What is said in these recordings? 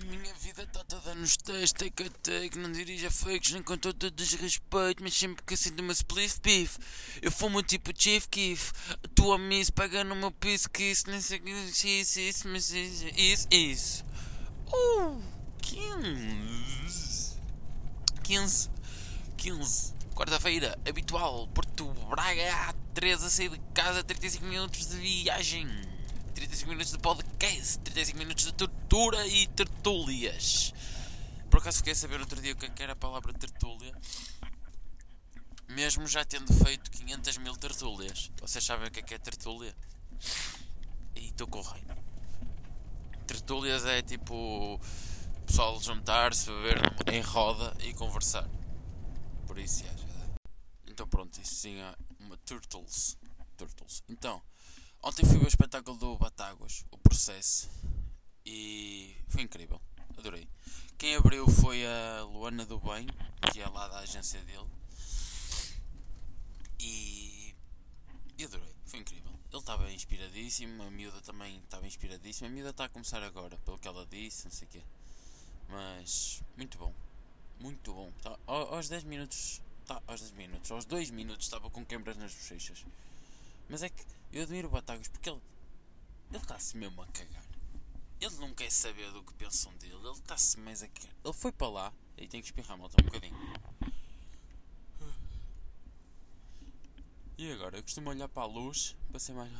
A minha vida está toda nos textos, take a take, não dirija fakes, nem com todo desrespeito, mas sempre que sinto uma spliff beef, eu fumo tipo Chief Keef, a tua miss pega no meu piso, que isso, nem sei que isso, isso, mas isso, isso, isso. Uh, 15. 15. 15. Quarta-feira, habitual, Porto Braga, 13 a sair de casa, 35 minutos de viagem. 35 minutos de podcast, 35 minutos de tortura e tertúlias. Por acaso fiquei a saber outro dia o que é era a palavra tertúlia. Mesmo já tendo feito 500 mil tertúlias. Vocês sabem o que é que é tertúlia? E estou correndo. Tertúlias é tipo pessoal juntar-se, beber em roda e conversar. Por isso é. Então pronto, isso sim é uma Turtles. Turtles. Então, Ontem fui ver o espetáculo do Batáguas, o processo, e foi incrível, adorei. Quem abriu foi a Luana do Bem, que é lá da agência dele, e, e adorei, foi incrível. Ele estava inspiradíssimo, a miúda também estava inspiradíssima. A miúda está a começar agora, pelo que ela disse, não sei o quê. Mas, muito bom, muito bom. Tá, aos 10 minutos, tá, aos 10 minutos, aos 2 minutos estava com quebras nas bochechas. Mas é que eu admiro o Batagas porque ele. Ele está-se mesmo a cagar. Ele não quer saber do que pensam dele. Ele está-se mais a cagar. Ele foi para lá. Aí tem que espirrar malta um bocadinho. E agora? Eu costumo olhar para a luz para ser mais.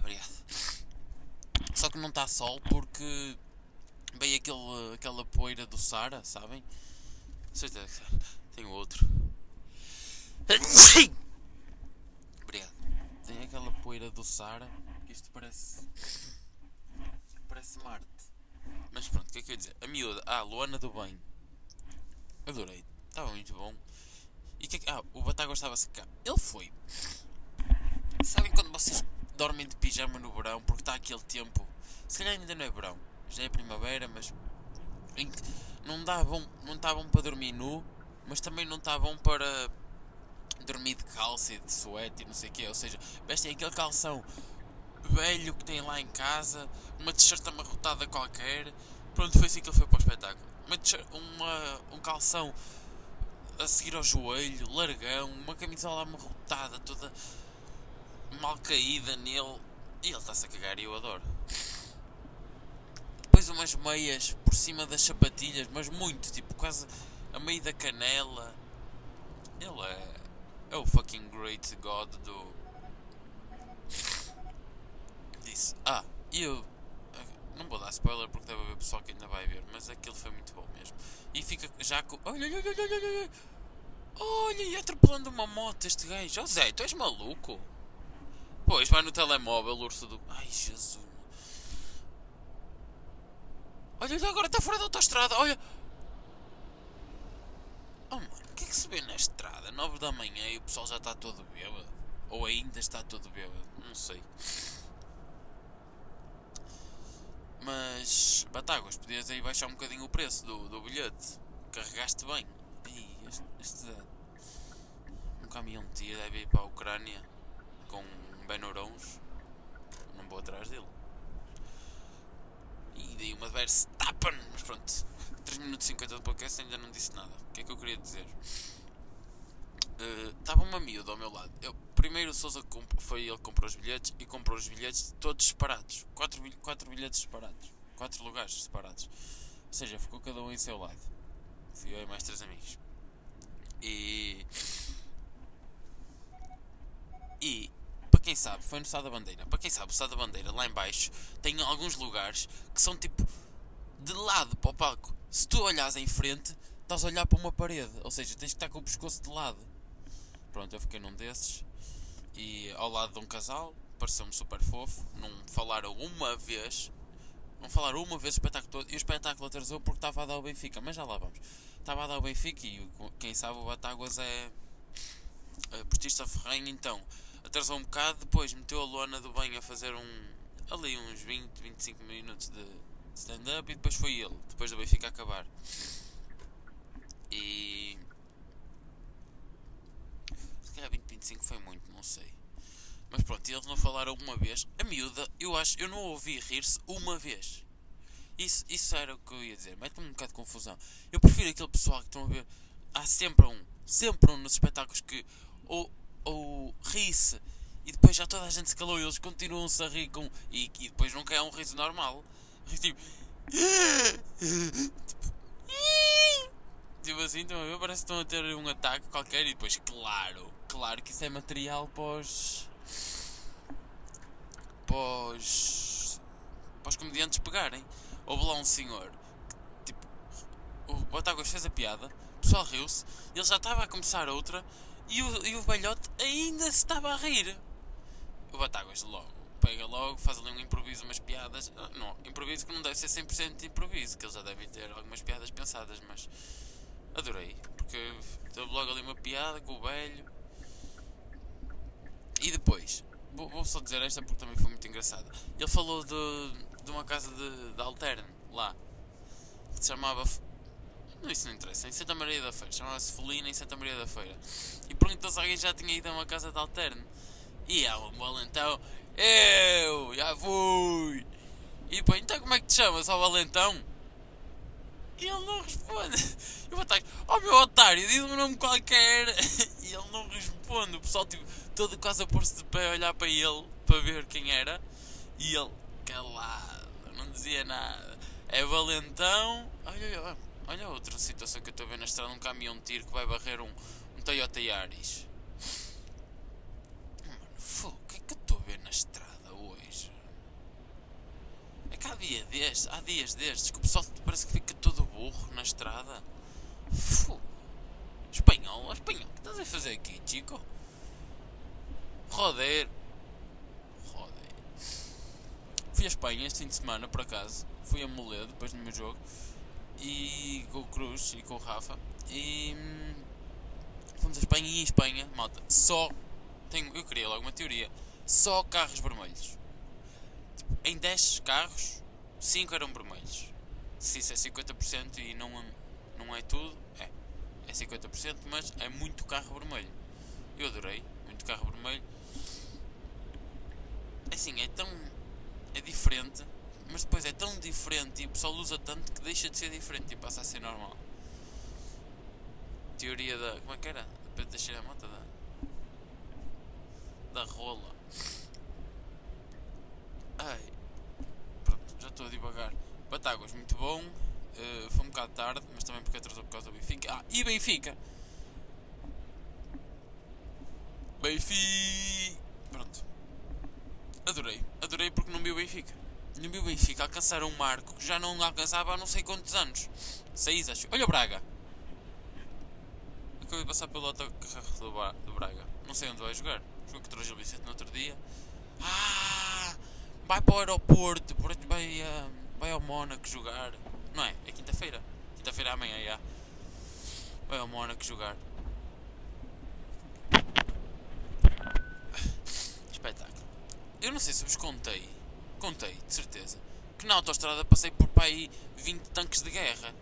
Obrigado. Só que não está sol porque veio aquele, aquela poeira do Sara, sabem? Certeza que tem outro. Obrigado. Tem aquela poeira do Sara que isto parece. Parece Marte. Mas pronto, o que é que eu ia dizer? A miúda, ah, Luana do Bem. Adorei. Estava muito bom. E que, é que ah, o Bataga estava a secar. Ele foi. Sabem quando vocês dormem de pijama no verão porque está aquele tempo? Se calhar ainda não é verão, já é primavera, mas não dá bom, não está bom para dormir nu, mas também não está bom para dormir de calça e de suéte e não sei o quê. Ou seja, vestem aquele calção velho que tem lá em casa, uma t-shirt amarrotada qualquer. Pronto, foi assim que ele foi para o espetáculo. Uma, uma, um calção a seguir ao joelho, largão, uma camisola amarrotada, toda mal caída nele. E ele está-se a cagar e eu adoro. Depois umas meias por cima das sapatilhas, mas muito, tipo quase a meio da canela. Ele é é o fucking Great God do. Disse. Ah, e eu. Não vou dar spoiler porque deve haver pessoal que ainda vai ver, mas aquilo foi muito bom mesmo. E fica já com. Olha, olha, olha, olha, olha. Olha, e atropelando uma moto este gajo. Zé, tu és maluco? Pois, vai no telemóvel, urso do. Ai, Jesus. Olha, olha, agora está fora da autostrada. Olha. Que se vê na estrada? 9 da manhã e o pessoal já está todo bêbado? Ou ainda está todo bêbado? Não sei. Mas, Batáguas, podias aí baixar um bocadinho o preço do, do bilhete. Carregaste bem. Este, este um caminhão de tia deve ir para a Ucrânia com Benorons. Não vou atrás dele. E dei uma Verstappen, mas pronto. 3 minutos e 50 de podcast ainda não disse nada. O que é que eu queria dizer? Estava uh, uma miúda ao meu lado. Eu, primeiro o Sousa foi ele que comprou os bilhetes e comprou os bilhetes todos separados. 4 quatro, quatro bilhetes separados. 4 lugares separados. Ou seja, ficou cada um em seu lado. Fui eu e mais três amigos. E. E. Quem sabe, foi no Estado da Bandeira. Para quem sabe, o Estado da Bandeira, lá em baixo, tem alguns lugares que são tipo de lado para o palco. Se tu olhas em frente, estás a olhar para uma parede. Ou seja, tens que estar com o pescoço de lado. Pronto, eu fiquei num desses. E ao lado de um casal, pareceu-me super fofo. Não falaram uma vez. Não falaram uma vez o espetáculo todo. E o espetáculo atrasou porque estava a dar o Benfica. Mas já lá vamos. Estava a dar o Benfica e quem sabe o Batáguas é, é portista ferrenho. Então, atrasou um bocado. Depois meteu a lona do bem a fazer um. Ali uns 20, 25 minutos de stand-up e depois foi ele, depois do Benfica acabar. E. Se calhar 20, 25 foi muito, não sei. Mas pronto, eles não falaram uma vez. A miúda, eu acho, eu não ouvi rir-se uma vez. Isso, isso era o que eu ia dizer. Mete-me um bocado de confusão. Eu prefiro aquele pessoal que estão a ver. Há sempre um, sempre um nos espetáculos que ou, ou ri-se e depois já toda a gente se calou e eles continuam-se a rir com. E, e depois nunca é um riso normal. Tipo. Tipo assim, estão a ver? Parece que estão a ter um ataque qualquer e depois, claro, claro que isso é material pós. pós. pós comediantes pegarem. Houve lá um senhor que, tipo, o Botáguas fez a piada, o pessoal riu-se, ele já estava a começar outra e o, e o velhote ainda se estava a rir. O Batáguas logo pega logo, faz ali um improviso, umas piadas. Ah, não, improviso que não deve ser 100% de improviso, que eles já devem ter algumas piadas pensadas, mas adorei, porque teve logo ali uma piada com o velho. E depois, vou, vou só dizer esta porque também foi muito engraçada. Ele falou de, de uma casa de, de alterne lá, que se chamava não, isso não interessa. Em Santa Maria da Feira. Chamava-se Felina em Santa Maria da Feira. E perguntou se alguém já tinha ido a uma casa de alterno. E um valentão. Eu! Já fui! E depois, então como é que te chamas, ó valentão? E ele não responde. Eu vou estar, oh meu otário, diz um nome qualquer. E ele não responde. O pessoal, tipo, todo quase a pôr-se de pé a olhar para ele, para ver quem era. E ele, calado, não dizia nada. É valentão. Olha, olha, Olha outra situação que eu estou a ver na estrada, um caminhão de tiro que vai barrer um, um Toyota Yaris. Mano, o que é que eu estou a ver na estrada hoje? É que há, dia destes, há dias destes que o pessoal parece que fica todo burro na estrada. Fogo. Espanhol, espanhol, o que estás a fazer aqui, Chico? Roder. Roder. Fui a Espanha este fim de semana, por acaso. Fui a Moledo depois do meu jogo e com o Cruz e com o Rafa e hum, fomos a Espanha e em Espanha, malta, só tenho, eu queria logo uma teoria, só carros vermelhos. Tipo, em 10 carros, 5 eram vermelhos. Se isso é 50% e não, não é tudo, é. É 50%, mas é muito carro vermelho. Eu adorei, muito carro vermelho. Assim, é tão. é diferente mas depois é tão diferente e o pessoal usa tanto que deixa de ser diferente e passa a ser normal. Teoria da. Como é que era? Pedro Teixeira Mota da. Da rola. Ai. Pronto, já estou a divagar. Batáguas, muito bom. Uh, foi um bocado tarde, mas também porque atrasou por causa do Benfica. Ah, e Benfica! Benfica! Pronto. Adorei. Adorei porque não vi o Benfica no meu Benfica alcançaram um marco que já não alcançava há não sei quantos anos. Seis, acho. Olha o Braga. Acabei de passar pelo autocarro do, Braga. Não sei onde vai jogar. Jogou contra o Gil Vicente no outro dia. Ah! Vai para o aeroporto. Vai, uh, vai ao Mónaco jogar. Não é? É quinta-feira. Quinta-feira amanhã, já. Vai ao Mónaco jogar. Espetáculo. Eu não sei se vos contei Contei, de certeza. Que na autostrada passei por pai 20 tanques de guerra.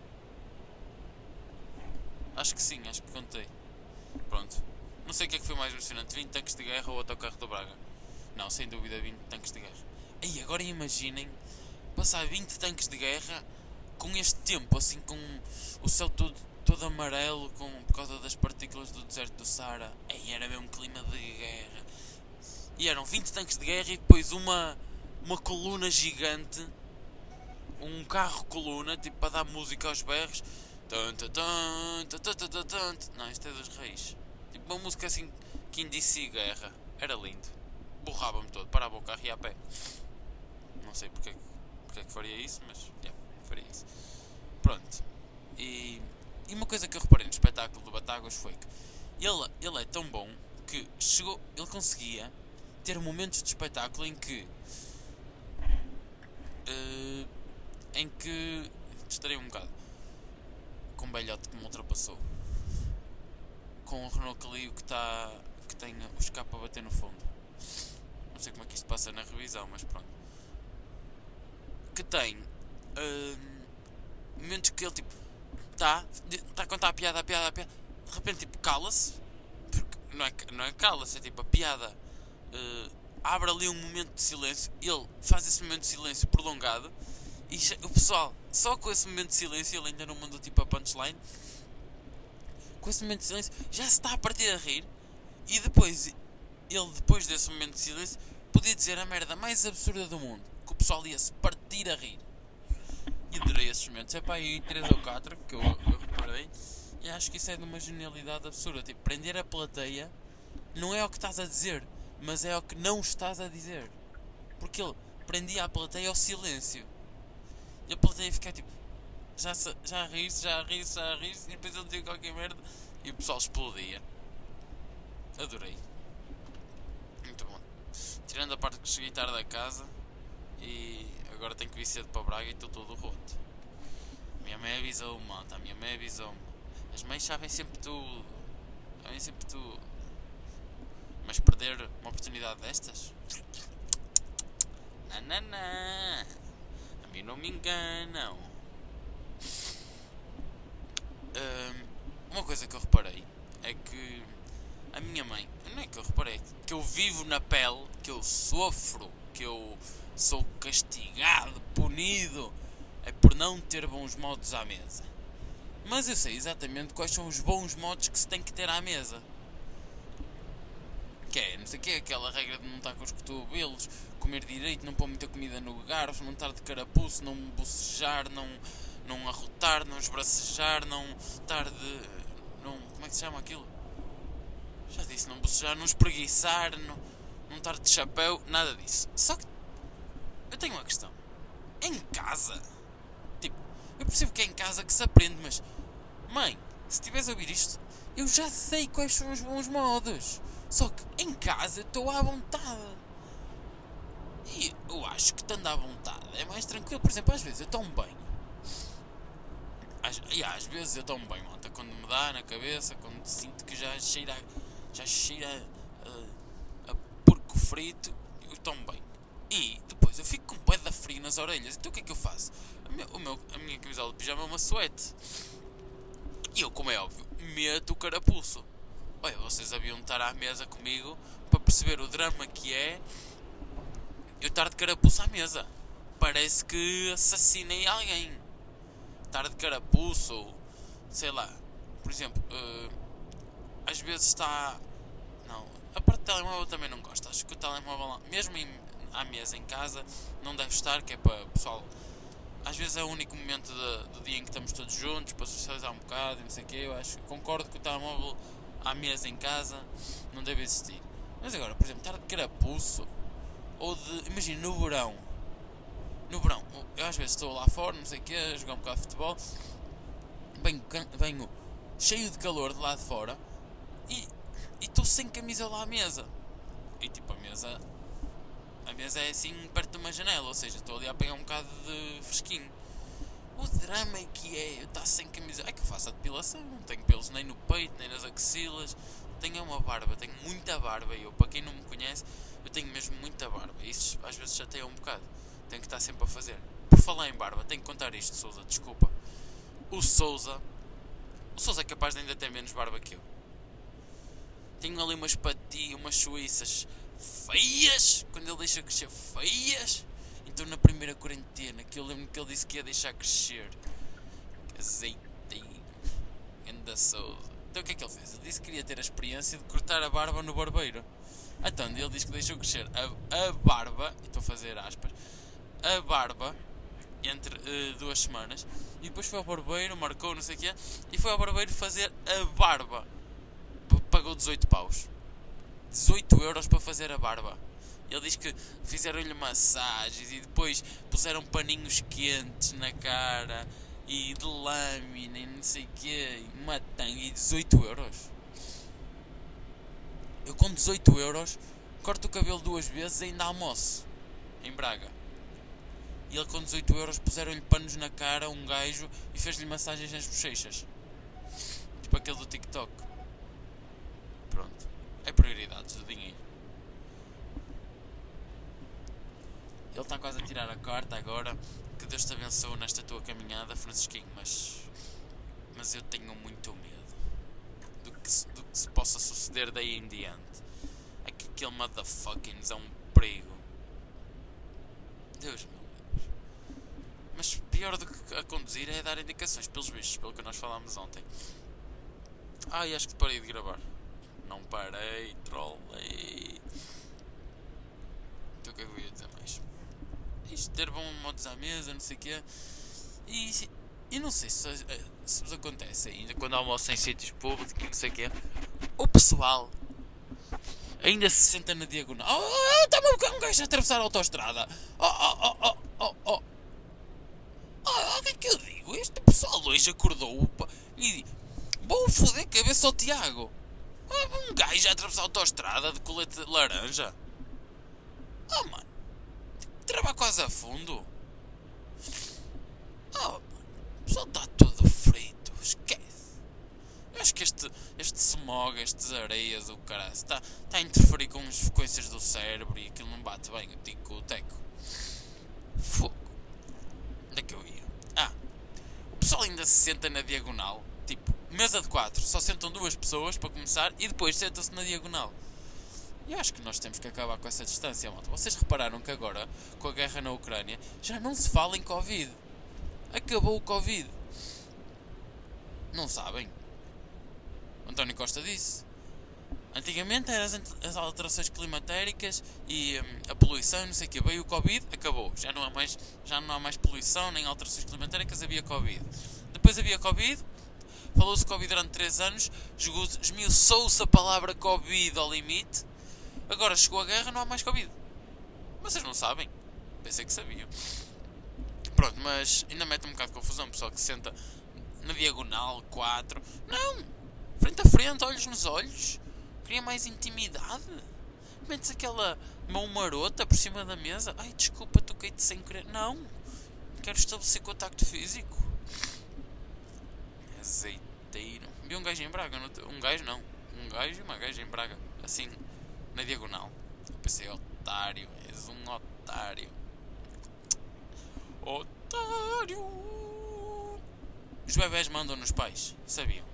Acho que sim, acho que contei. Pronto. Não sei o que é que foi mais emocionante, 20 tanques de guerra ou o autocarro do Braga. Não, sem dúvida 20 tanques de guerra. E agora imaginem passar 20 tanques de guerra com este tempo, assim com o céu todo, todo amarelo com, por causa das partículas do deserto do Sara. Aí era mesmo clima de guerra. E eram 20 tanques de guerra e depois uma uma coluna gigante, um carro coluna, tipo para dar música aos berros. Não, isto é dos reis. Tipo uma música assim que indicia guerra. Era lindo. Borrava-me todo, parava o carro e ia a pé. Não sei porque, porque é que faria isso, mas yeah, faria isso. Pronto. E, e uma coisa que eu reparei no espetáculo do Batáguas foi que ele, ele é tão bom que chegou, ele conseguia ter momentos de espetáculo em que uh, em que estarei um bocado com um belhote que me ultrapassou, com o Renault Clio que, tá, que tem o escape a bater no fundo. Não sei como é que isto passa na revisão, mas pronto. Que tem uh, momentos que ele tipo está, está a contar a piada, a piada, a piada, de repente tipo cala-se, porque não é, não é cala-se, é tipo a piada. Uh, abre ali um momento de silêncio, ele faz esse momento de silêncio prolongado e o pessoal, só com esse momento de silêncio, ele ainda não mandou tipo a punchline, com esse momento de silêncio, já se está a partir a rir e depois, ele depois desse momento de silêncio, podia dizer a merda mais absurda do mundo, que o pessoal ia se partir a rir. E adorei esses momentos. É pá, aí 3 ou 4 que eu, eu reparei. E acho que isso é de uma genialidade absurda. Tipo, prender a plateia não é o que estás a dizer, mas é o que não estás a dizer. Porque ele prendia a plateia ao silêncio. E a plateia fica tipo, já, já ri-se, já ri-se, já ri-se, e depois ele dizia qualquer merda e o pessoal explodia. Adorei. Muito bom. Tirando a parte que cheguei tarde da casa e agora tenho que vir cedo para Braga e estou todo roto. Minha mãe avisou-me, malta, a minha mãe avisou-me. As mães sabem sempre tudo. Sabem sempre tudo. Mas perder uma oportunidade destas? Nananã. A mim não me enganam. uma coisa que eu reparei é que a minha mãe, não é que eu reparei, que eu vivo na pele, que eu sofro, que eu sou castigado, punido, é por não ter bons modos à mesa. Mas eu sei exatamente quais são os bons modos que se tem que ter à mesa. Que é, não sei o que, aquela regra de não estar com os cotovelos, comer direito, não pôr muita comida no garfo, não estar de carapuço, não bocejar, não, não arrotar, não esbracejar, não estar de. Não, como é que se chama aquilo? Já disse, não bocejar, não espreguiçar, não, não estar de chapéu, nada disso. Só que eu tenho uma questão. Em casa? Tipo, eu percebo que é em casa que se aprende, mas. Mãe, se estiveres a ouvir isto, eu já sei quais são os bons modos. Só que em casa estou à vontade. E eu acho que estando à vontade é mais tranquilo. Por exemplo, às vezes eu tomo banho. Às, e às vezes eu tomo banho, malta, quando me dá na cabeça, quando sinto que já cheira, já cheira a, a porco frito, eu tomo banho. E depois eu fico com um da frio nas orelhas. Então o que é que eu faço? A minha, o meu, a minha camisola de pijama é uma suete. E eu, como é óbvio, meto o carapuço. Vocês haviam de estar à mesa comigo para perceber o drama que é eu estar de carapuço à mesa. Parece que assassinei alguém. Estar de carapuço ou sei lá. Por exemplo, uh, às vezes está. Não, a parte do telemóvel também não gosto. Acho que o telemóvel, mesmo em, à mesa em casa, não deve estar, que é para o pessoal. Às vezes é o único momento de, do dia em que estamos todos juntos para socializar um bocado e não sei o quê. Eu acho, concordo que o telemóvel à mesa em casa não deve existir. Mas agora, por exemplo, estar de carapuço ou de. Imagina, no verão. No verão, eu às vezes estou lá fora, não sei o quê, a jogar um bocado de futebol. Venho, venho cheio de calor de lá de fora e estou sem camisa lá à mesa. E tipo, a mesa. A mesa é assim perto de uma janela, ou seja, estou ali a pegar um bocado de fresquinho. O drama que é eu estar sem camisa. É que eu faço a depilação, não tenho pelos nem no peito, nem nas axilas. Tenho uma barba, tenho muita barba. Eu, para quem não me conhece, eu tenho mesmo muita barba. Isso às vezes chateia um bocado. Tenho que estar sempre a fazer. Por falar em barba, tenho que contar isto, Souza, desculpa. O Souza. O Souza é capaz de ainda ter menos barba que eu. Tenho ali umas patinhas, umas suíças feias. Quando ele deixa crescer feias. Então na primeira quarentena, que eu lembro que ele disse que ia deixar crescer. Azeitinho. Anda Souza. Então o que é que ele fez? Ele disse que queria ter a experiência de cortar a barba no barbeiro. Então ele disse que deixou crescer a, a barba, estou a fazer aspas, a barba entre uh, duas semanas e depois foi ao barbeiro, marcou não sei o quê e foi ao barbeiro fazer a barba. P pagou 18 paus. 18 euros para fazer a barba. Ele diz que fizeram-lhe massagens e depois puseram paninhos quentes na cara e de lâmina e não sei o quê, uma tanga e 18 euros. Eu com 18 euros corto o cabelo duas vezes e ainda almoço em Braga. E ele com 18 euros puseram-lhe panos na cara, um gajo, e fez-lhe massagens nas bochechas. Tipo aquele do TikTok. Pronto. É prioridades do dinheiro. Ele está quase a tirar a carta agora. Que Deus te abençoe nesta tua caminhada, Francisquinho, mas. Mas eu tenho muito medo do que, do que se possa suceder daí em diante. É que aquele motherfucking é um perigo. Deus meu Deus. Mas pior do que a conduzir é dar indicações pelos bichos, pelo que nós falámos ontem. Ai, acho que parei de gravar. Não parei, trollei. Então o que é que eu ia dizer mais? Isto ter bom modos à mesa, não sei o quê. E, e não sei se, eh, se vos acontece ainda quando almoçam em sítios públicos, não sei o quê. O pessoal ainda se senta na diagonal. Oh, está-me um gajo a atravessar a autostrada. Oh, oh, oh, oh, oh, oh. Oh, o que é que eu digo? Este pessoal hoje acordou e vou foder cabeça ao Tiago. Um gajo a atravessar a autostrada de colete laranja. Oh, mano. Trava quase a fundo. Oh, mano. O pessoal está todo frito. Esquece. Eu acho que este, este smog, estas areias, o caralho, está, está a interferir com as frequências do cérebro e aquilo não bate bem o tico o teco. Fogo. Onde é que eu ia? Ah, o pessoal ainda se senta na diagonal. Tipo, mesa de quatro, só sentam duas pessoas para começar e depois sentam-se na diagonal. E acho que nós temos que acabar com essa distância, malta. Vocês repararam que agora, com a guerra na Ucrânia, já não se fala em Covid. Acabou o Covid. Não sabem? António Costa disse. Antigamente eram as, alterações climatéricas e um, a poluição, não sei o que. Veio o Covid, acabou. Já não, há mais, já não há mais poluição nem alterações climatéricas, havia Covid. Depois havia Covid, falou-se Covid durante 3 anos, esmiuçou-se a palavra Covid ao limite. Agora chegou a guerra, não há mais Covid. Vocês não sabem? Pensei que sabiam. Pronto, mas ainda mete um bocado de confusão, pessoal que se senta na diagonal 4. Não! Frente a frente, olhos nos olhos. Queria mais intimidade. Metes aquela mão marota por cima da mesa. Ai, desculpa, toquei-te sem querer. Não! Quero estabelecer contacto físico. Azeiteiro. Vi um gajo em Braga. Um gajo não. Um gajo e uma gaja em Braga. Assim, na diagonal. Eu pensei, otário. És um otário. Otário. Os bebés mandam nos pais. Sabiam?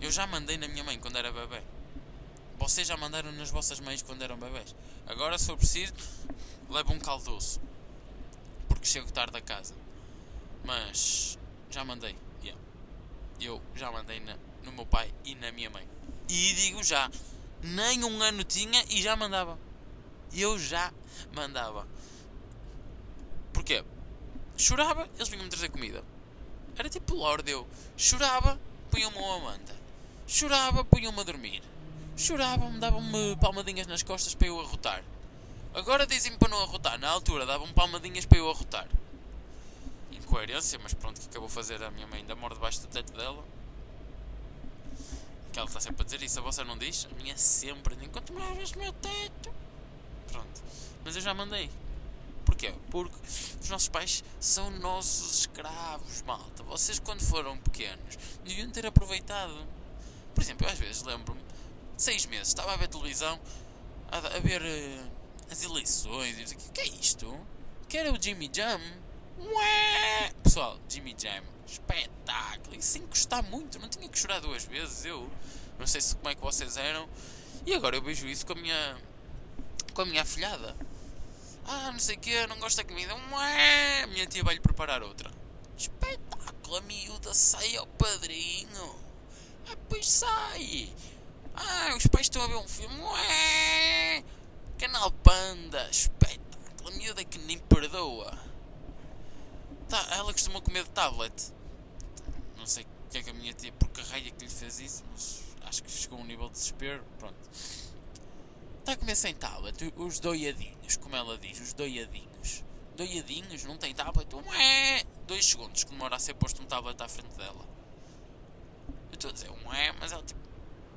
Eu já mandei na minha mãe quando era bebê. Vocês já mandaram nas vossas mães quando eram bebés. Agora, se for preciso, levo um caldoço. Porque chego tarde a casa. Mas já mandei. Yeah. Eu já mandei na, no meu pai e na minha mãe. E digo já, nem um ano tinha e já mandava. Eu já mandava. Porquê? Chorava, eles vinham-me trazer comida. Era tipo Lorde, eu chorava, punham-me uma manta. Chorava, punham-me a dormir. Choravam-me, davam-me palmadinhas nas costas para eu arrotar. Agora dizem-me para não arrotar. Na altura davam-me palmadinhas para eu arrotar. Incoerência, mas pronto, que acabou fazer a minha mãe ainda mora debaixo do teto dela. Que ela está sempre a dizer isso, a vossa não diz? A minha sempre, enquanto moravas no meu teto. Pronto. Mas eu já mandei. Porquê? Porque os nossos pais são nossos escravos, malta. Vocês, quando foram pequenos, deviam ter aproveitado. Por exemplo, eu às vezes lembro-me, seis meses, estava a ver televisão, a, a ver uh, as eleições, e o que é isto? Que era o Jimmy Jam? Ué! Pessoal, Jimmy Jam, espetáculo, e sem gostar muito, não tinha que chorar duas vezes, eu não sei se, como é que vocês eram, e agora eu vejo isso com a minha, com a minha afilhada. Ah, não sei o que, não gosto da comida, Ué! minha tia vai-lhe preparar outra. Espetáculo, a miúda sai ao padrinho. Ah, pois sai! Ah, os pais estão a ver um filme. Ué! Canal Panda, espetáculo, a miúda que nem perdoa. Tá, ela costuma comer de tablet. Não sei o que é que a minha tia, porque a raia que lhe fez isso, mas acho que chegou a um nível de desespero. Pronto. Está a comer sem tablet, os doiadinhos, como ela diz, os doiadinhos. Doiadinhos, não tem tablet? Ué! Dois segundos que demora a ser posto um tablet à frente dela estou a dizer um é, mas ela tipo.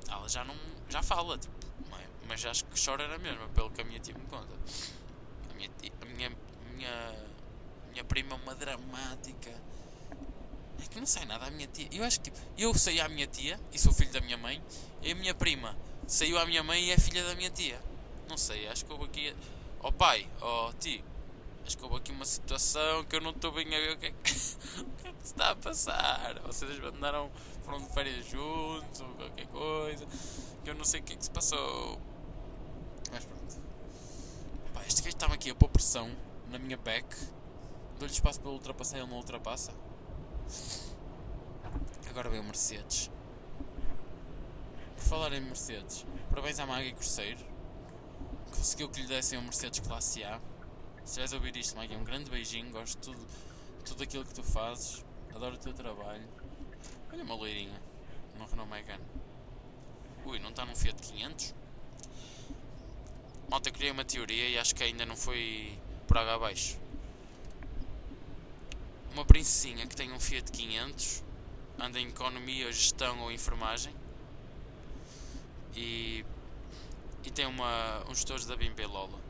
Ela já não. já fala, tipo, é, mas acho que chora na mesma, pelo que a minha tia me conta. A minha tia, a minha, minha, minha prima é uma dramática. É que não sei nada a minha tia. Eu acho que tipo, eu saí à minha tia e sou filho da minha mãe, e a minha prima saiu à minha mãe e é filha da minha tia. Não sei, acho que houve aqui. Ó oh, pai, ó oh, tio, acho que houve aqui uma situação que eu não estou bem a ver o que é que, que, é está a passar. Vocês mandaram foram de férias juntos ou qualquer coisa, que eu não sei o que é que se passou. Mas pronto. este gajo está-me aqui a pôr pressão na minha back. Dou-lhe espaço para ultrapassar, ele não ultrapassa. Agora vem o Mercedes. Por falar em Mercedes, parabéns à Maggie Cruzeiro. Conseguiu que lhe dessem um Mercedes Classe A. Se a ouvir isto, Maggie, um grande beijinho. Gosto de tudo, tudo aquilo que tu fazes. Adoro o teu trabalho. Olha uma loirinha no Renault Megane. Ui, não está num Fiat 500? Malta, criei uma teoria e acho que ainda não foi por água abaixo. Uma princesinha que tem um Fiat 500 anda em economia, gestão ou enfermagem e, e tem uma, uns gestores da Bimbe Lola.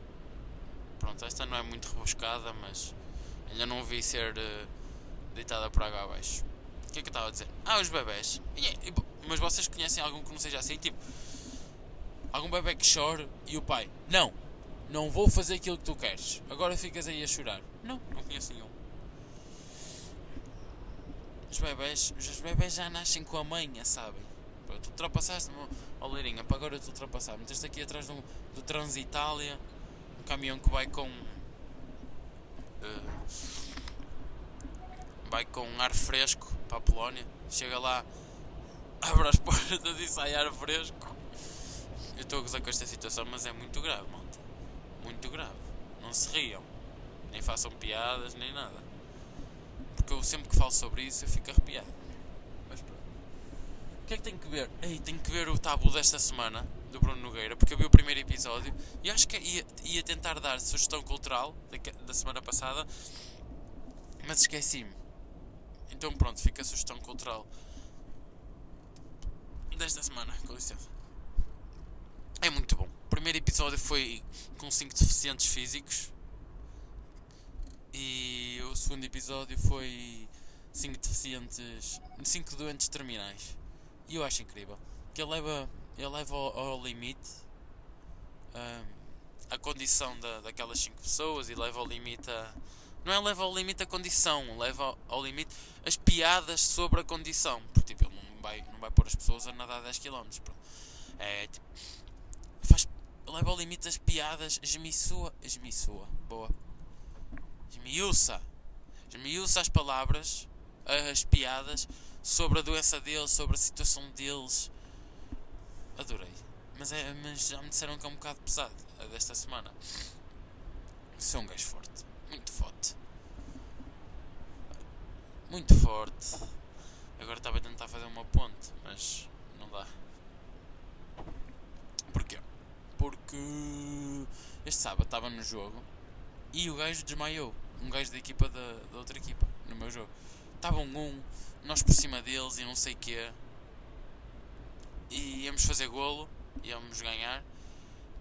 Pronto, esta não é muito rebuscada, mas ainda não vi ser uh, deitada por água abaixo. O que é que eu estava a dizer? Ah, os bebés. mas vocês conhecem algum que não seja assim? Tipo, algum bebê que chore e o pai, não, não vou fazer aquilo que tu queres. Agora ficas aí a chorar. Não, não conheço nenhum. Os bebés, os bebés já nascem com a manha, sabem? Tu ultrapassaste-me, oh Leirinha, para agora tu ultrapassar. Meteste aqui atrás do, do Transitália, um caminhão que vai com. Uh, vai com ar fresco para a Polónia. Chega lá, abre as portas e sai ar fresco. Eu estou a gozar com esta situação, mas é muito grave, malta. Muito grave. Não se riam. Nem façam piadas, nem nada. Porque eu sempre que falo sobre isso eu fico arrepiado. Mas pronto. O que é que tenho que ver? Ei, tenho que ver o tabu desta semana do Bruno Nogueira, porque eu vi o primeiro episódio e acho que ia, ia tentar dar sugestão cultural da, da semana passada, mas esqueci-me. Então pronto, fica a sugestão cultural desta semana, com licença. É muito bom. O primeiro episódio foi com 5 deficientes físicos. E o segundo episódio foi 5 deficientes. 5 doentes terminais. E eu acho incrível. Que ele leva, ele leva ao, ao limite um, a condição da, daquelas 5 pessoas e leva ao limite a. Não é leva ao limite a condição, leva ao limite as piadas sobre a condição. Porque tipo, ele não vai, não vai pôr as pessoas a nadar 10 km. É tipo faz, leva ao limite as piadas, esmiçoa, esmiçoa, boa, esmiuça, esmiuça as palavras, as piadas sobre a doença deles, sobre a situação deles. Adorei. Mas, é, mas já me disseram que é um bocado pesado a desta semana. Sou um gajo forte. Muito forte. Muito forte. Agora estava a tentar fazer uma ponte, mas não dá. Porquê? porque este sábado estava no jogo e o gajo desmaiou. Um gajo da equipa da, da outra equipa, no meu jogo. Estavam um, um, nós por cima deles e não sei o quê. E íamos fazer golo, íamos ganhar.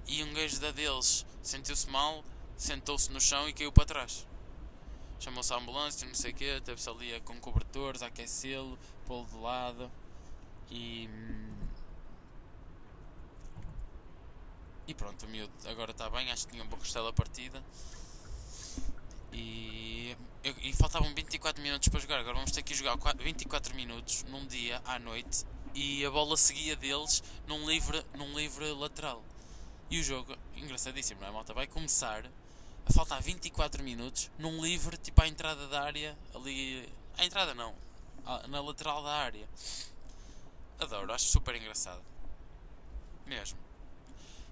E um gajo da deles sentiu-se mal, sentou-se no chão e caiu para trás. Chamou-se a ambulância, não sei o quê, teve-se ali com cobertores, a aquecê-lo, pô-lo de lado. E E pronto, o miúdo agora está bem, acho que tinha um pouco costela partida. E, e faltavam 24 minutos para jogar. Agora vamos ter que jogar 24 minutos num dia à noite e a bola seguia deles num livre, num livre lateral. E o jogo, engraçadíssimo, não é, malta? Vai começar a faltar 24 minutos num livre, tipo à entrada da área, ali. À entrada não, na lateral da área. Adoro, acho super engraçado. Mesmo.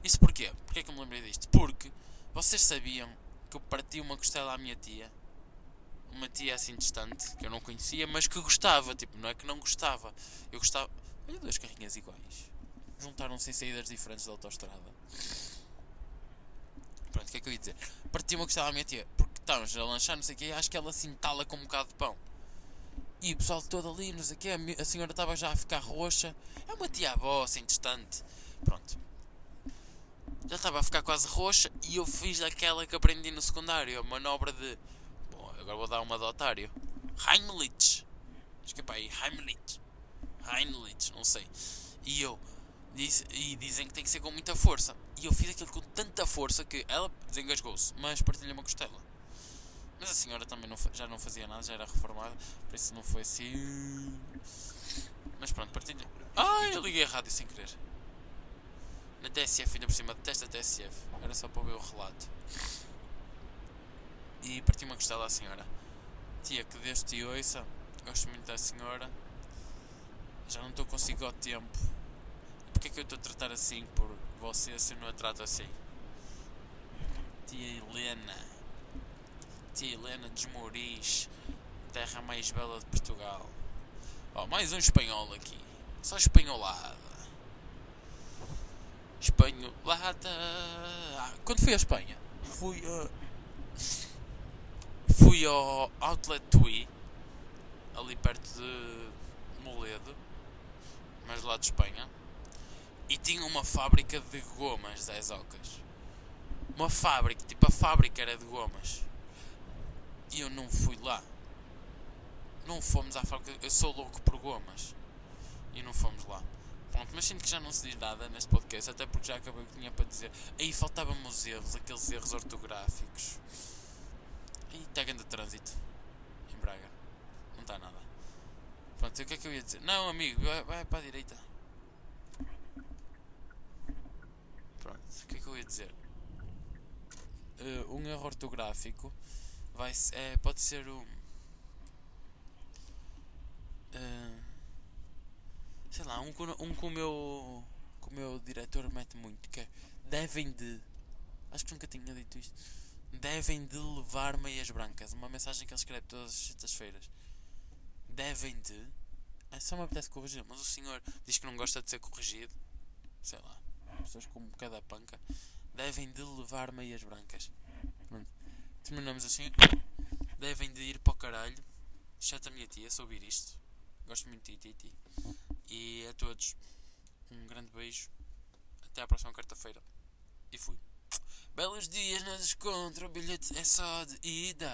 Isso porquê? Porquê é que eu me lembrei disto? Porque vocês sabiam que eu parti uma costela à minha tia. Uma tia assim distante, que eu não conhecia, mas que gostava. Tipo, não é que não gostava. Eu gostava. Olha, duas carrinhas iguais. Juntaram-se em saídas diferentes da autostrada. Pronto, o que é que eu ia dizer? Parti uma costela à minha tia, porque estávamos a lanchar, não sei o quê, acho que ela assim tala com um bocado de pão. E o pessoal todo ali, não sei o quê, a senhora estava já a ficar roxa. É uma tia avó, assim, distante. Pronto já estava a ficar quase roxa e eu fiz aquela que aprendi no secundário, a manobra de. Bom, agora vou dar uma de otário. Heimlich. Que é aí, Heimlich. Heimlich, não sei. E eu. Diz, e dizem que tem que ser com muita força. E eu fiz aquilo com tanta força que ela desengasgou-se, mas partilha uma costela. Mas a senhora também não, já não fazia nada, já era reformada, por isso não foi assim. Mas pronto, partilha. Ah, eu liguei a rádio sem querer. Na TSF, ainda por cima, detesto a TSF. Era só para ver o relato. E parti uma costela à senhora. Tia, que Deus te ouça. Gosto muito da senhora. Já não estou consigo ao tempo. Porquê é que eu estou a tratar assim por você se eu não a trato assim? Tia Helena. Tia Helena Desmouris. Terra mais bela de Portugal. Oh, mais um espanhol aqui. Só espanholada. Espanholada. Ah, quando fui à Espanha, fui a. Fui ao Outlet Tui, ali perto de Moledo, mas lá de Espanha, e tinha uma fábrica de gomas das ocas. Uma fábrica, tipo a fábrica era de gomas. E eu não fui lá. Não fomos à fábrica. Eu sou louco por gomas. E não fomos lá. Pronto, mas sinto que já não se diz nada neste podcast, até porque já acabei o que tinha para dizer. Aí faltavam-me os erros, aqueles erros ortográficos. E está grande trânsito em Braga. Não está nada. Pronto, o que é que eu ia dizer? Não, amigo, vai, vai para a direita. Pronto, o que é que eu ia dizer? Uh, um erro ortográfico vai, é, pode ser um. Uh, sei lá, um, um que o meu, que o meu diretor mete muito, que é devem de. Acho que nunca tinha dito isto. Devem de levar meias brancas. Uma mensagem que ele escreve todas as sextas-feiras. Devem de. É só me apetece corrigir, mas o senhor diz que não gosta de ser corrigido. Sei lá. Pessoas com um bocado a panca. Devem de levar meias brancas. Pronto. Terminamos assim. Devem de ir para o caralho. Exceto a minha tia, se ouvir isto. Gosto muito de ti, Titi. E a todos, um grande beijo. Até à próxima quarta-feira. E fui. Belos dias, não descontra, o bilhete é só de ida.